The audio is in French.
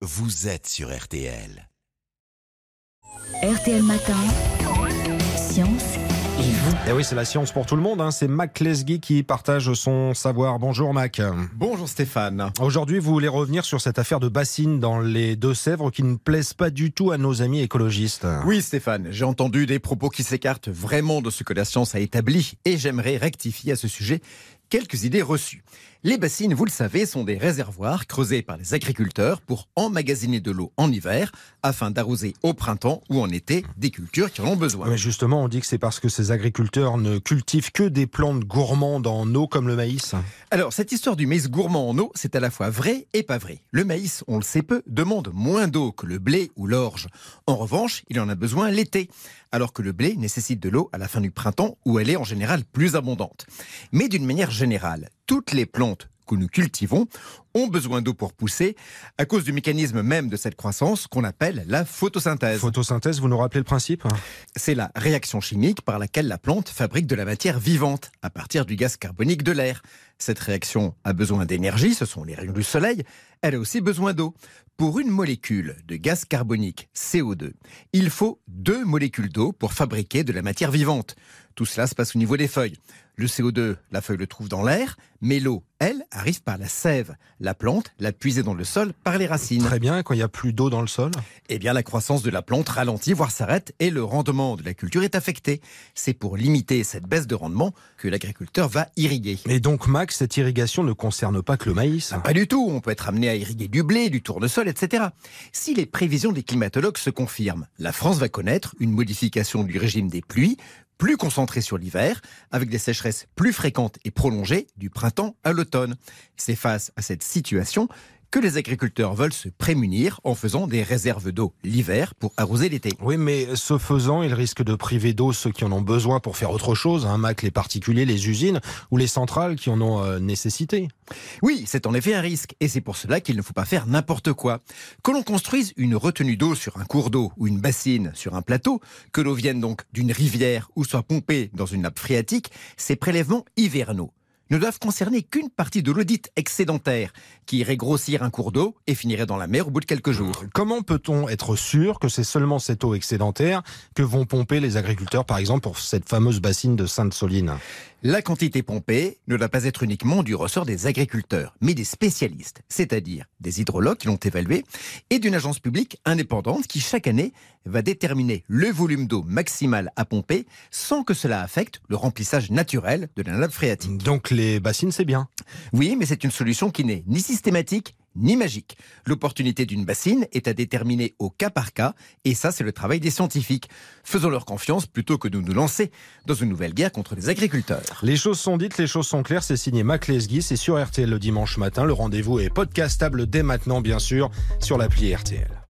vous êtes sur RTL. RTL Matin, science et vous. Eh oui, c'est la science pour tout le monde. hein. C'est Mac Lesguy qui partage son savoir. Bonjour Mac. Bonjour Stéphane. Aujourd'hui, vous voulez revenir sur cette affaire de bassines dans les Deux-Sèvres qui ne plaisent pas du tout à nos amis écologistes. Oui Stéphane, j'ai entendu des propos qui s'écartent vraiment de ce que la science a établi et j'aimerais rectifier à ce sujet quelques idées reçues. Les bassines, vous le savez, sont des réservoirs creusés par les agriculteurs pour emmagasiner de l'eau en hiver afin d'arroser au printemps ou en été des cultures qui en ont besoin. Mais justement, on dit que c'est parce que ces agriculteurs ne cultivent que des plantes gourmandes en eau comme le maïs. Alors, cette histoire du maïs gourmand en eau, c'est à la fois vrai et pas vrai. Le maïs, on le sait peu, demande moins d'eau que le blé ou l'orge. En revanche, il en a besoin l'été, alors que le blé nécessite de l'eau à la fin du printemps où elle est en général plus abondante. Mais d'une manière générale, toutes les plantes que nous cultivons ont besoin d'eau pour pousser à cause du mécanisme même de cette croissance qu'on appelle la photosynthèse. Photosynthèse, vous nous rappelez le principe? C'est la réaction chimique par laquelle la plante fabrique de la matière vivante à partir du gaz carbonique de l'air. Cette réaction a besoin d'énergie, ce sont les rayons du soleil. Elle a aussi besoin d'eau. Pour une molécule de gaz carbonique CO2, il faut deux molécules d'eau pour fabriquer de la matière vivante. Tout cela se passe au niveau des feuilles. Le CO2, la feuille le trouve dans l'air, mais l'eau, elle, arrive par la sève. La plante l'a puisée dans le sol par les racines. Très bien, quand il n'y a plus d'eau dans le sol? Eh bien, la croissance de la plante ralentit, voire s'arrête, et le rendement de la culture est affecté. C'est pour limiter cette baisse de rendement que l'agriculteur va irriguer. Et donc, Mac, cette irrigation ne concerne pas que le maïs. Pas du tout, on peut être amené à irriguer du blé, du tournesol, etc. Si les prévisions des climatologues se confirment, la France va connaître une modification du régime des pluies, plus concentrée sur l'hiver, avec des sécheresses plus fréquentes et prolongées du printemps à l'automne. C'est face à cette situation que les agriculteurs veulent se prémunir en faisant des réserves d'eau l'hiver pour arroser l'été. Oui, mais ce faisant, ils risquent de priver d'eau ceux qui en ont besoin pour faire autre chose, hein, Mac, les particuliers, les usines ou les centrales qui en ont euh, nécessité. Oui, c'est en effet un risque, et c'est pour cela qu'il ne faut pas faire n'importe quoi. Que l'on construise une retenue d'eau sur un cours d'eau ou une bassine sur un plateau, que l'eau vienne donc d'une rivière ou soit pompée dans une nappe phréatique, ces prélèvements hivernaux ne doivent concerner qu'une partie de l'audit excédentaire, qui irait grossir un cours d'eau et finirait dans la mer au bout de quelques jours. Comment peut-on être sûr que c'est seulement cette eau excédentaire que vont pomper les agriculteurs, par exemple, pour cette fameuse bassine de Sainte-Soline? La quantité pompée ne doit pas être uniquement du ressort des agriculteurs, mais des spécialistes, c'est-à-dire des hydrologues qui l'ont évalué, et d'une agence publique indépendante qui, chaque année, va déterminer le volume d'eau maximal à pomper sans que cela affecte le remplissage naturel de la nappe phréatique. Donc les bassines, c'est bien. Oui, mais c'est une solution qui n'est ni systématique ni magique. L'opportunité d'une bassine est à déterminer au cas par cas, et ça c'est le travail des scientifiques. Faisons leur confiance plutôt que de nous lancer dans une nouvelle guerre contre les agriculteurs. Les choses sont dites, les choses sont claires, c'est signé Mac Lesguy, c'est sur RTL le dimanche matin, le rendez-vous est podcastable dès maintenant bien sûr sur l'appli RTL.